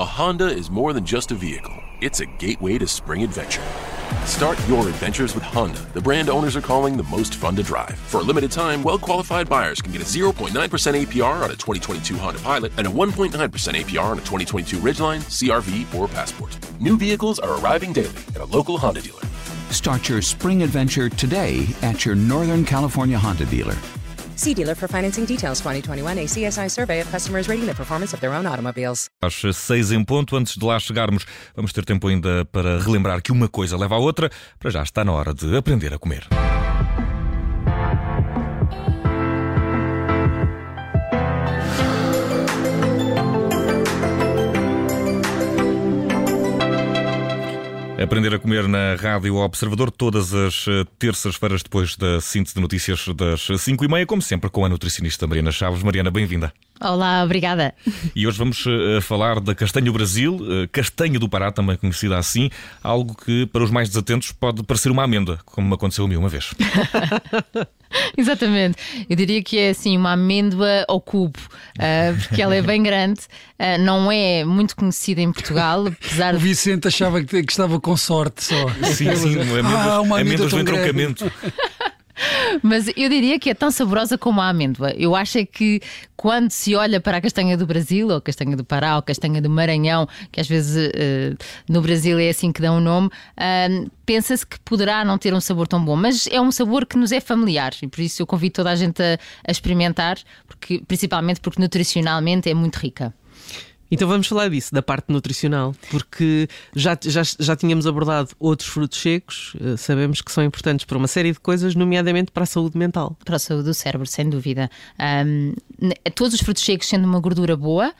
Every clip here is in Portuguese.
A Honda is more than just a vehicle, it's a gateway to spring adventure. Start your adventures with Honda, the brand owners are calling the most fun to drive. For a limited time, well qualified buyers can get a 0.9% APR on a 2022 Honda Pilot and a 1.9% APR on a 2022 Ridgeline, CRV, or Passport. New vehicles are arriving daily at a local Honda dealer. Start your spring adventure today at your Northern California Honda dealer. See dealer for financing details 2021 ACSI survey of customers rating the performance of their own automobiles. Às seis em ponto, antes de lá chegarmos, vamos ter tempo ainda para relembrar que uma coisa leva à outra. Para já está na hora de aprender a comer. Aprender a comer na Rádio Observador todas as eh, terças-feiras depois da síntese de notícias das 5 e meia, como sempre, com a nutricionista Mariana Chaves. Mariana, bem-vinda. Olá, obrigada. E hoje vamos uh, falar da castanha Brasil, uh, castanha do Pará, também conhecida assim, algo que para os mais desatentos pode parecer uma amêndoa, como me aconteceu a mim uma vez. Exatamente. Eu diria que é assim uma amêndoa ao cubo, uh, porque ela é bem grande, uh, não é muito conhecida em Portugal, apesar O Vicente achava que, que estava com sorte só. Sim, sim, amêndoas, Ah, uma amêndoa amêndoas grande. entroncamento. Mas eu diria que é tão saborosa como a amêndoa. Eu acho é que quando se olha para a castanha do Brasil, ou castanha do Pará, ou castanha do Maranhão, que às vezes eh, no Brasil é assim que dão o nome, ah, pensa-se que poderá não ter um sabor tão bom, mas é um sabor que nos é familiar e por isso eu convido toda a gente a, a experimentar, porque, principalmente porque nutricionalmente é muito rica. Então vamos falar disso, da parte nutricional, porque já, já, já tínhamos abordado outros frutos secos, eh, sabemos que são importantes para uma série de coisas, nomeadamente para a saúde mental. para a saúde do cérebro, sem dúvida. Ne- todos os frutos secos, sendo uma gordura boa,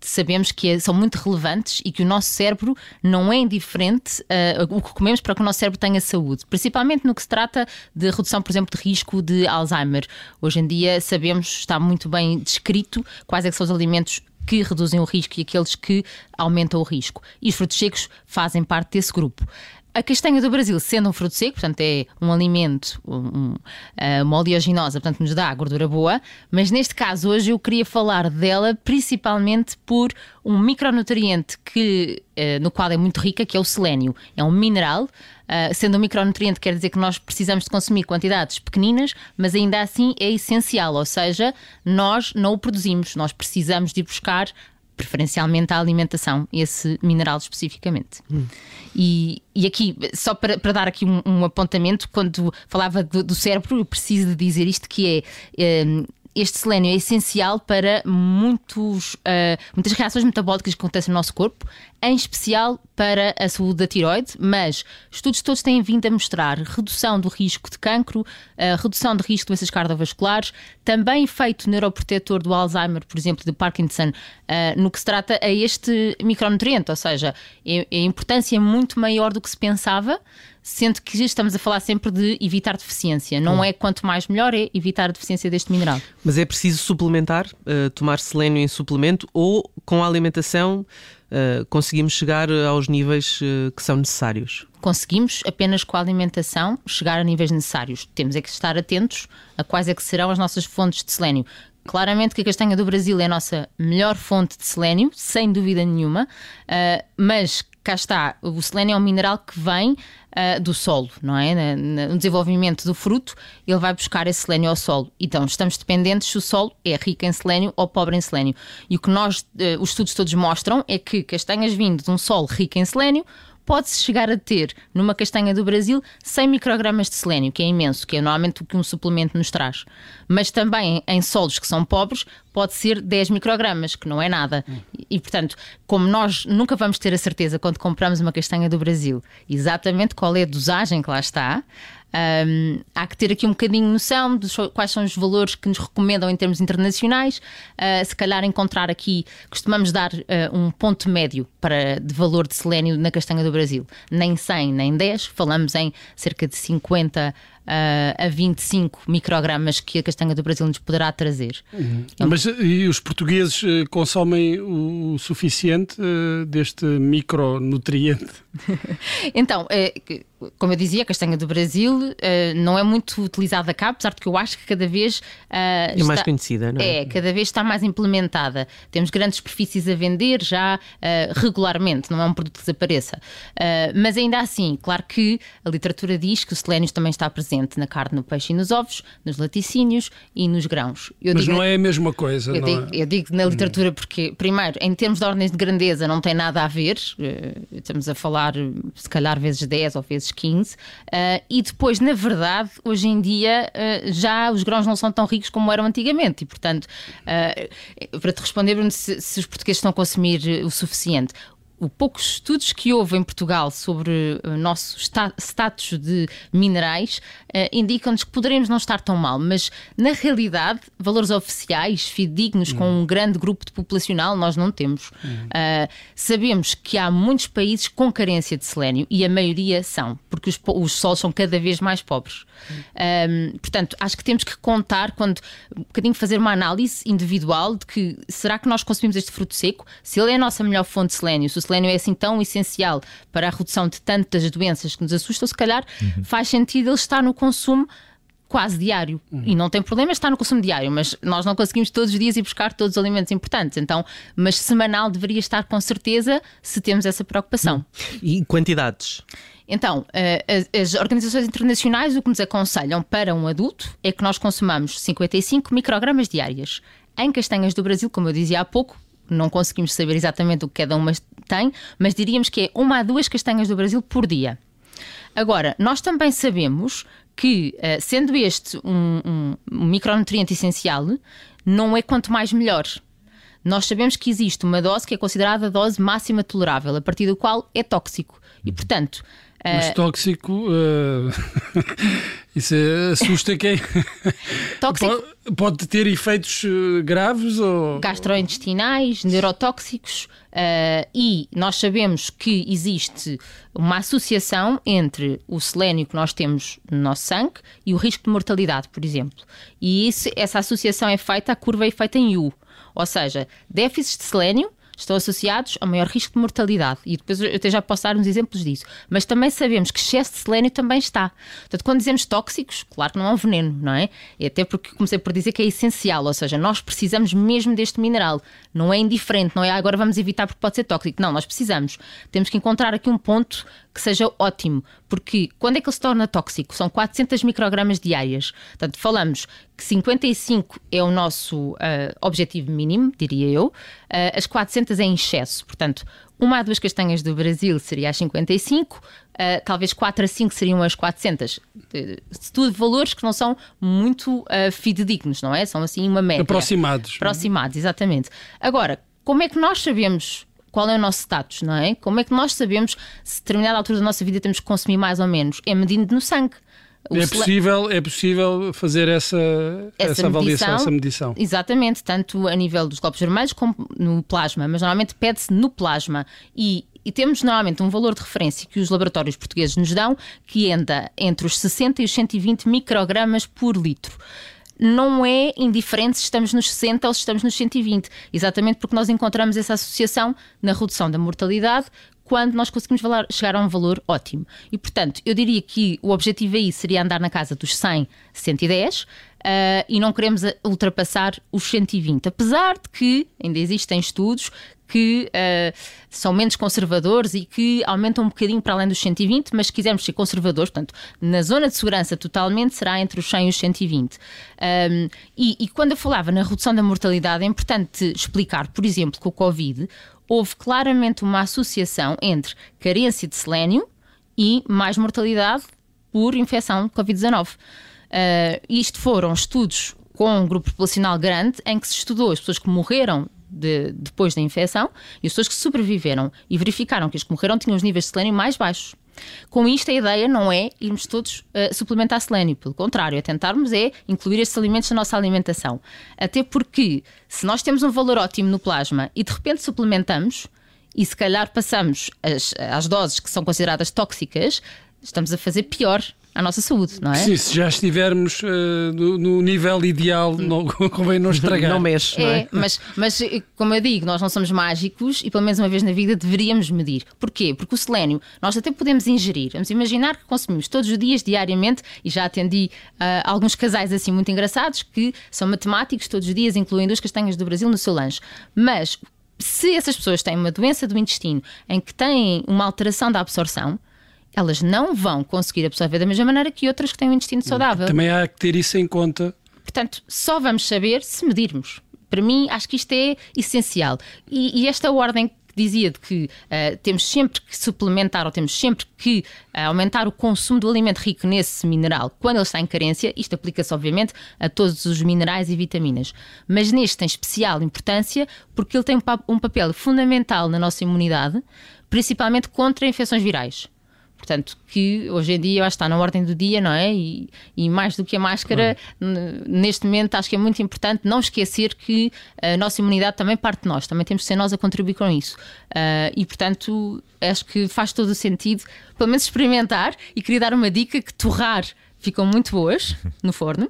sabemos que é- são muito relevantes e que o nosso cérebro não é indiferente ah, o que comemos para que o nosso cérebro tenha saúde, principalmente no que se trata de redução, por exemplo, de risco de Alzheimer. Hoje em dia sabemos, está muito bem descrito quais é são os alimentos que reduzem o risco e aqueles que aumentam o risco. E os frutos secos fazem parte desse grupo. A castanha do Brasil, sendo um fruto seco, portanto é um alimento, um, um, ah, uma oleaginosa, portanto nos dá gordura boa, mas neste caso hoje eu queria falar dela principalmente por um micronutriente que, ah, no qual é muito rica, que é o selénio. É um mineral, ah, sendo um micronutriente quer dizer que nós precisamos de consumir quantidades pequeninas, mas ainda assim é essencial, ou seja, nós não o produzimos, nós precisamos de ir buscar preferencialmente à alimentação, esse mineral especificamente. E, e aqui, só para, para dar aqui um, um apontamento, quando falava do, do cérebro, eu preciso dizer isto que é. hum, este selênio é essencial para muitos, ah, muitas reações metabólicas que acontecem no nosso corpo, em especial para a saúde da tiroide, mas estudos todos têm vindo a mostrar redução do risco de cancro, ah, redução de risco de doenças cardiovasculares, também efeito neuroprotetor do Alzheimer, por exemplo, de Parkinson, ah, no que se trata a este micronutriente, ou seja, é, é a importância é muito maior do que se pensava, sendo que estamos a falar sempre de evitar deficiência. Não é quanto mais melhor, é evitar a deficiência deste mineral. Mas é preciso suplementar, eh, tomar selênio em suplemento ou com a alimentação eh, conseguimos chegar aos níveis eh, que são necessários? conseguimos apenas com a alimentação chegar a níveis necessários. Temos é que estar atentos a quais é que serão as nossas fontes de selênio. Claramente que a castanha do Brasil é a nossa melhor fonte de selênio, sem dúvida nenhuma, mas cá está, o selênio é um mineral que vem ah, do solo, não é? No desenvolvimento do fruto, ele vai buscar esse selênio ao solo. Então, estamos dependentes se o solo é rico em selênio ou pobre em selênio. E o que nós, eh, os estudos todos mostram é que castanhas vindo de um solo rico em selênio pode-se chegar a ter numa castanha do Brasil 100 microgramas de selênio, que é imenso, que é normalmente o que um suplemento nos traz. Mas também em solos que são pobres, pode ser 10 microgramas, que não é nada. E, portanto, como nós nunca vamos ter a certeza quando compramos uma castanha do Brasil exatamente qual é a dosagem que lá está. Hum, há que ter aqui um bocadinho noção de quais são os valores que nos recomendam em termos internacionais. Ah, se calhar encontrar aqui, costumamos dar ah, um ponto médio para, de valor de selênio na castanha do Brasil. Nem 100, nem 10, falamos em cerca de 50 uh, a 25 microgramas que a castanha do Brasil nos poderá trazer. Uhum. Mas e os portugueses uh, consomem o suficiente uh, deste micronutriente? então, é, como eu dizia, a castanha do Brasil não é muito utilizada cá, apesar de que eu acho que cada vez é está, mais conhecida, não é? É, cada vez está mais implementada. Temos grandes superfícies a vender já regularmente, não é um produto que desapareça. mas ainda assim, claro que a literatura diz que o selênio também está presente na carne, no peixe e nos ovos, nos laticínios e nos grãos. Eu Mas digo, não é a mesma coisa. Eu, digo, é? eu digo na literatura porque, primeiro, em termos de ordens de grandeza, não tem nada a ver. Eh, estamos a falar, se calhar, vezes 10 ou vezes 15. Eh, e depois, na verdade, hoje em dia, eh, já os grãos não são tão ricos como eram antigamente. E, portanto, para te responder, Bruno, se, se os portugueses estão a consumir o suficiente o poucos estudos que houve em Portugal sobre o nosso status de minerais uh, indicam-nos que poderemos não estar tão mal, mas na realidade, valores oficiais, fidedignos, com um grande grupo de populacional, nós não temos. Uh, sabemos que há muitos países com carência de selênio e a maioria são, porque os, os solos são cada vez mais pobres. Um, portanto, acho que temos que contar quando um bocadinho fazer uma análise individual de que será que nós consumimos este fruto seco? Se ele é a nossa melhor fonte de selênio, se o selênio é assim tão essencial para a redução de tantas doenças que nos assustam, se calhar uhum. faz sentido ele estar no consumo quase diário. Uhum. E não tem problema estar no consumo diário, mas nós não conseguimos todos os dias ir buscar todos os alimentos importantes. Então, mas semanal deveria estar com certeza se temos essa preocupação. Uhum. E quantidades? Então, eh, as organizações internacionais o que nos aconselham para um adulto é que nós consumamos 55 microgramas diárias. Em castanhas do Brasil, como eu dizia há pouco, não conseguimos saber exatamente o que cada uma tem, mas diríamos que é uma a duas castanhas do Brasil por dia. Agora, nós também sabemos que, eh, sendo este um, um, um micronutriente essencial, não é quanto mais melhor. Nós sabemos que existe uma dose que é considerada a dose máxima tolerável, a partir do qual é tóxico. E, portanto, mas eh, tóxico, uh, isso é, assusta quem? Tóxico. Pode, pode, ter efeitos graves ou. Gastrointestinais, neurotóxicos, uh, e nós sabemos que existe uma associação entre o selênio que nós temos no nosso sangue e o risco de mortalidade, por exemplo. E isso, essa associação é feita, a curva é feita em U. Ou seja, déficits de selênio estão associados a maior risco de mortalidade. E depois eu até já posso dar uns exemplos disso. Mas também sabemos que excesso de selênio também está. Portanto, quando dizemos tóxicos, claro que não é um veneno, não é? E até porque comecei por dizer que é essencial, ou seja, nós precisamos mesmo deste mineral. Não é indiferente, não é ah, agora vamos evitar porque pode ser tóxico. Não, nós precisamos. Temos que encontrar aqui um ponto que seja ótimo, porque quando é que ele se torna tóxico? São 400 microgramas diárias. Portanto, falamos que 55 é o nosso uh, objetivo mínimo, diria eu. Uh, as 400 é em excesso. Portanto, uma a duas castanhas do Brasil seria as 55, uh, talvez 4 a 5 seriam as 400. Tudo valores que não são muito uh, fidedignos, não é? São assim uma média. Aproximados. Aproximados, exatamente. Agora, como é que nós sabemos qual é o nosso status, não é? Como é que nós sabemos se a determinada altura da nossa vida temos que consumir mais ou menos? É medindo no sangue. É possível, é possível fazer essa, essa, essa avaliação, essa medição. Exatamente, tanto a nível dos glóbulos vermelhos como no plasma, mas normalmente pede-se no plasma. E, e, temos normalmente um valor de referência que os laboratórios portugueses nos dão que anda entre os 60 e os 120 microgramas por litro não é indiferente se estamos nos 60 ou se estamos nos 120, exatamente porque nós encontramos essa associação na redução da mortalidade quando nós conseguimos chegar a um valor ótimo. E, portanto, eu diria que o objetivo aí seria andar na casa dos 100, 110 uh, e não queremos ultrapassar os 120. Apesar de que ainda existem estudos que uh, são menos conservadores e que aumentam um bocadinho para além dos 120, mas se quisermos ser conservadores, portanto, na zona de segurança totalmente será entre os 100 e os 120. Um, e, e quando eu falava na redução da mortalidade, é importante explicar, por exemplo, que o Covid houve claramente uma associação entre carência de selênio e mais mortalidade por infecção Covid-19. Uh, isto foram estudos com um grupo populacional grande em que se estudou as pessoas que morreram de, depois da infecção e as pessoas que sobreviveram e verificaram que os que morreram tinham os níveis de selênio mais baixos. Com isto, a ideia não é irmos todos uh, suplementar selênio, pelo contrário, é tentarmos é incluir estes alimentos na nossa alimentação. Até porque, se nós temos um valor ótimo no plasma e de repente suplementamos, e se calhar passamos as, as doses que são consideradas tóxicas, estamos a fazer pior à nossa saúde, não é? Sim, se já estivermos uh, no, no, nível ideal, não, convém não estragar. Não mexe, não é? é? Mas, mas, como eu digo, nós não somos mágicos e pelo menos uma vez na vida deveríamos medir. Porquê? Porque o selênio nós até podemos ingerir. Vamos imaginar que consumimos todos os dias, diariamente, e já atendi uh, alguns casais assim muito engraçados que são matemáticos todos os dias, incluindo as castanhas do Brasil no seu lanche. Mas se essas pessoas têm uma doença do intestino em que têm uma alteração da absorção, elas não vão conseguir absorver da mesma maneira que outras que têm um intestino saudável. Também há que ter isso em conta. Portanto, só vamos saber se medirmos. Para mim, acho que isto é essencial. E, e esta ordem que dizia de que uh, temos sempre que suplementar ou temos sempre que uh, aumentar o consumo do alimento rico nesse mineral quando ele está em carência, isto aplica-se obviamente a todos os minerais e vitaminas, mas neste tem especial importância porque ele tem um, um papel fundamental na nossa imunidade, principalmente contra infecções virais. Portanto, que hoje em dia está na ordem do dia, não é? E, e mais do que a máscara, neste momento acho que é muito importante não esquecer que a nossa imunidade também parte de nós, também temos de ser nós a contribuir com isso. Uh, e portanto, acho que faz todo o sentido, pelo menos experimentar, e queria dar uma dica que torrar ficam muito boas no forno.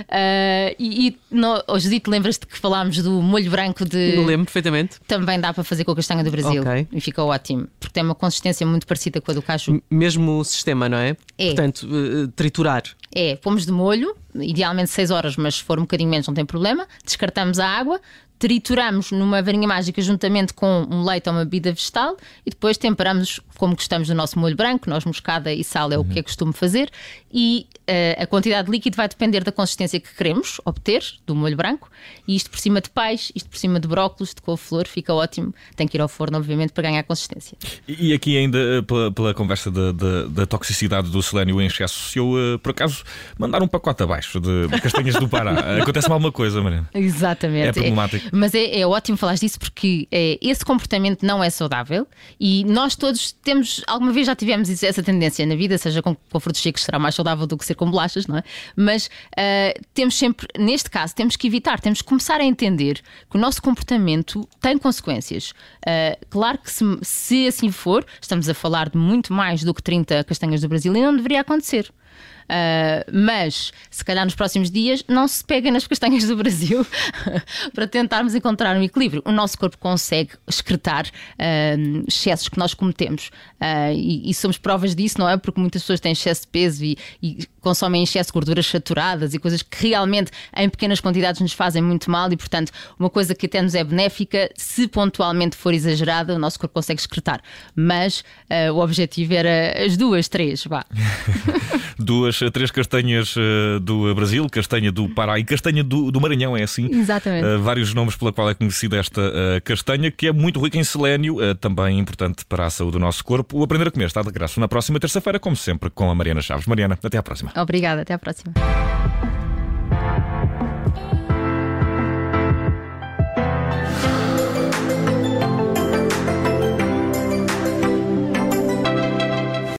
Uh, e, e no, oh, Judite, lembras-te que falámos do molho branco de. Eu lembro perfeitamente. Também dá para fazer com a castanha do Brasil. Okay. E fica ótimo, porque tem uma consistência muito parecida com a do caju. Mesmo sistema, não é? É. Portanto, uh, triturar. É, pomos de molho, idealmente 6 horas, mas se for um bocadinho menos não tem problema. Descartamos a água, trituramos numa varinha mágica juntamente com um leite ou uma bebida vegetal e depois temperamos como gostamos do nosso molho branco, noz moscada e sal é o que é costume fazer e uh, a quantidade de líquido vai depender da consistência que queremos obter do molho branco e isto por cima de peixe, isto por cima de brócolis, de couve-flor, fica ótimo. Tem que ir ao forno, obviamente, para ganhar consistência. E aqui ainda eh, pela, pela conversa da, da, da, toxicidade do selênio em excesso, se eu uh, por acaso mandar um pacote abaixo de, de castanhas do Pará, acontece-me alguma coisa, Mariana? Exatamente. É problemático. Mas é, é, ótimo falar disso porque é, esse comportamento não é saudável e nós todos temos, alguma vez já tivemos essa tendência na vida, seja com, com frutos secos será mais saudável do que ser com bolachas, não é? Mas uh, temos sempre, neste caso, temos que evitar, temos que começar a entender que o nosso comportamento tem consequências. Uh, claro que se, se assim for, estamos a falar de muito mais do que 30 castanhas do Brasil e não deveria acontecer. Uh, mas, se calhar nos próximos dias, não se pega nas castanhas do Brasil para tentarmos encontrar um equilíbrio. O nosso corpo consegue excretar uh, excessos que nós cometemos uh, e, e, somos provas disso, não é? Porque muitas pessoas têm excesso de peso e, e consomem excesso de gorduras saturadas e coisas que realmente em pequenas quantidades nos fazem muito mal e, portanto, uma coisa que até nos é benéfica, se pontualmente for exagerada, o nosso corpo consegue excretar. Mas o objetivo era as duas, três, vá. duas, três castanhas uh, do Brasil, castanha do Pará e castanha do, do Maranhão, é assim? Exatamente. Uh, vários nomes pela qual é conhecida esta uh, castanha, que é muito rica em selênio, também importante para a saúde do nosso corpo. O Aprender a Comer está de graça na próxima terça-feira, como sempre, com a Mariana Chaves. Mariana, até à próxima. Obrigada, até à próxima.